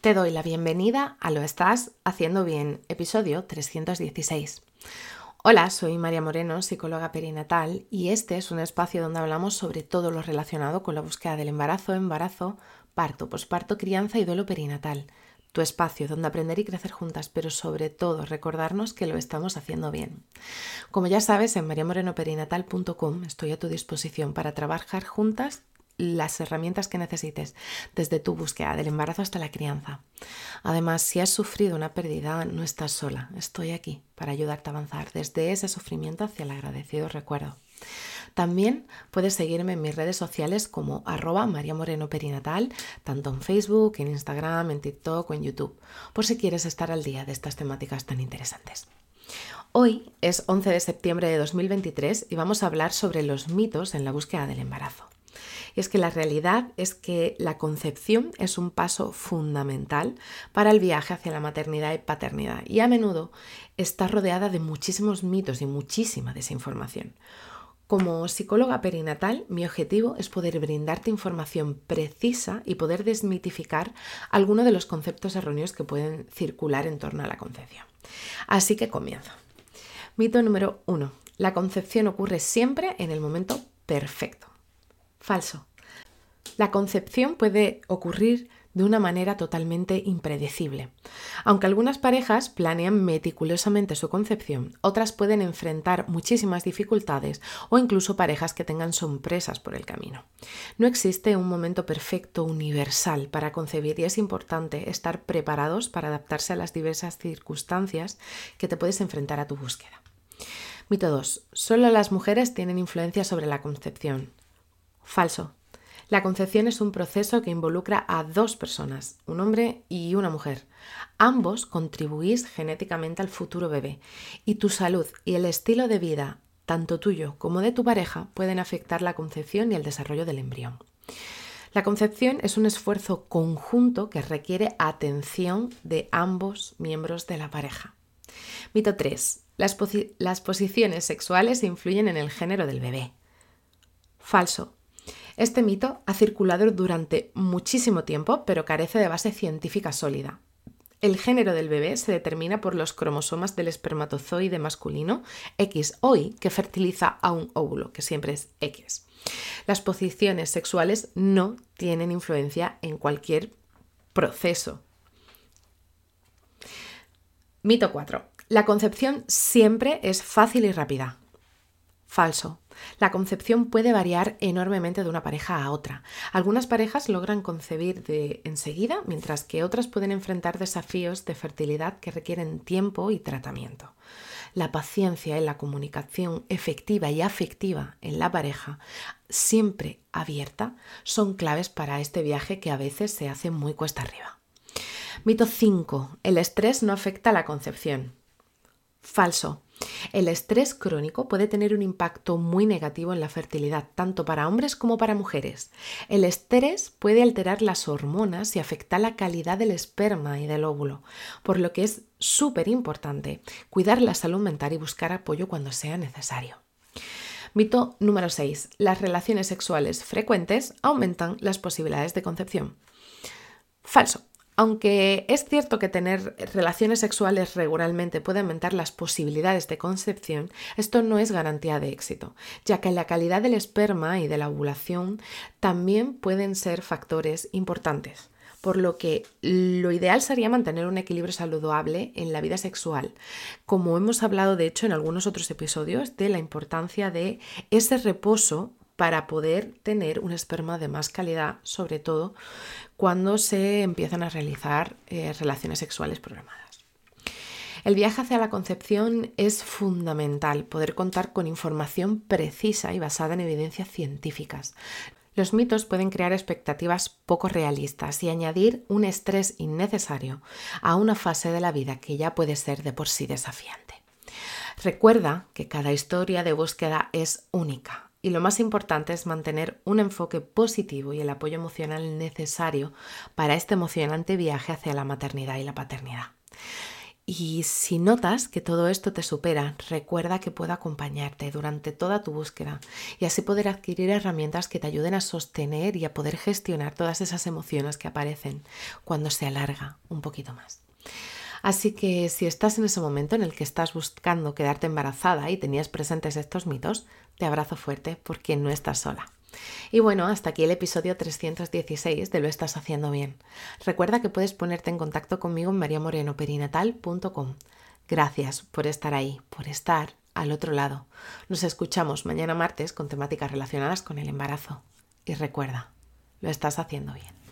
Te doy la bienvenida a Lo Estás Haciendo Bien, episodio 316. Hola, soy María Moreno, psicóloga perinatal, y este es un espacio donde hablamos sobre todo lo relacionado con la búsqueda del embarazo, embarazo, parto, posparto, crianza y duelo perinatal. Tu espacio donde aprender y crecer juntas, pero sobre todo recordarnos que lo estamos haciendo bien. Como ya sabes, en mariamorenoperinatal.com estoy a tu disposición para trabajar juntas las herramientas que necesites, desde tu búsqueda del embarazo hasta la crianza. Además, si has sufrido una pérdida, no estás sola. Estoy aquí para ayudarte a avanzar desde ese sufrimiento hacia el agradecido recuerdo. También puedes seguirme en mis redes sociales como arroba María Moreno Perinatal, tanto en Facebook, en Instagram, en TikTok o en YouTube, por si quieres estar al día de estas temáticas tan interesantes. Hoy es 11 de septiembre de 2023 y vamos a hablar sobre los mitos en la búsqueda del embarazo. Y es que la realidad es que la concepción es un paso fundamental para el viaje hacia la maternidad y paternidad y a menudo está rodeada de muchísimos mitos y muchísima desinformación. Como psicóloga perinatal, mi objetivo es poder brindarte información precisa y poder desmitificar algunos de los conceptos erróneos que pueden circular en torno a la concepción. Así que comienzo. Mito número uno. La concepción ocurre siempre en el momento perfecto. Falso. La concepción puede ocurrir de una manera totalmente impredecible. Aunque algunas parejas planean meticulosamente su concepción, otras pueden enfrentar muchísimas dificultades o incluso parejas que tengan sorpresas por el camino. No existe un momento perfecto universal para concebir y es importante estar preparados para adaptarse a las diversas circunstancias que te puedes enfrentar a tu búsqueda. Mito 2. Solo las mujeres tienen influencia sobre la concepción. Falso. La concepción es un proceso que involucra a dos personas, un hombre y una mujer. Ambos contribuís genéticamente al futuro bebé y tu salud y el estilo de vida, tanto tuyo como de tu pareja, pueden afectar la concepción y el desarrollo del embrión. La concepción es un esfuerzo conjunto que requiere atención de ambos miembros de la pareja. Mito 3. Las, las posiciones sexuales influyen en el género del bebé. Falso. Este mito ha circulado durante muchísimo tiempo, pero carece de base científica sólida. El género del bebé se determina por los cromosomas del espermatozoide masculino X Y que fertiliza a un óvulo, que siempre es X. Las posiciones sexuales no tienen influencia en cualquier proceso. Mito 4. La concepción siempre es fácil y rápida. Falso. La concepción puede variar enormemente de una pareja a otra. Algunas parejas logran concebir de enseguida, mientras que otras pueden enfrentar desafíos de fertilidad que requieren tiempo y tratamiento. La paciencia y la comunicación efectiva y afectiva en la pareja, siempre abierta, son claves para este viaje que a veces se hace muy cuesta arriba. Mito 5. El estrés no afecta a la concepción. Falso. El estrés crónico puede tener un impacto muy negativo en la fertilidad, tanto para hombres como para mujeres. El estrés puede alterar las hormonas y afectar la calidad del esperma y del óvulo, por lo que es súper importante cuidar la salud mental y buscar apoyo cuando sea necesario. Mito número 6. Las relaciones sexuales frecuentes aumentan las posibilidades de concepción. Falso. Aunque es cierto que tener relaciones sexuales regularmente puede aumentar las posibilidades de concepción, esto no es garantía de éxito, ya que la calidad del esperma y de la ovulación también pueden ser factores importantes por lo que lo ideal sería mantener un equilibrio saludable en la vida sexual, como hemos hablado de hecho en algunos otros episodios de la importancia de ese reposo para poder tener un esperma de más calidad, sobre todo cuando se empiezan a realizar eh, relaciones sexuales programadas. El viaje hacia la concepción es fundamental, poder contar con información precisa y basada en evidencias científicas. Los mitos pueden crear expectativas poco realistas y añadir un estrés innecesario a una fase de la vida que ya puede ser de por sí desafiante. Recuerda que cada historia de búsqueda es única y lo más importante es mantener un enfoque positivo y el apoyo emocional necesario para este emocionante viaje hacia la maternidad y la paternidad. Y si notas que todo esto te supera, recuerda que puedo acompañarte durante toda tu búsqueda y así poder adquirir herramientas que te ayuden a sostener y a poder gestionar todas esas emociones que aparecen cuando se alarga un poquito más. Así que si estás en ese momento en el que estás buscando quedarte embarazada y tenías presentes estos mitos, te abrazo fuerte porque no estás sola. Y bueno, hasta aquí el episodio 316 de Lo estás haciendo bien. Recuerda que puedes ponerte en contacto conmigo en mariamorenoperinatal.com. Gracias por estar ahí, por estar al otro lado. Nos escuchamos mañana martes con temáticas relacionadas con el embarazo. Y recuerda, lo estás haciendo bien.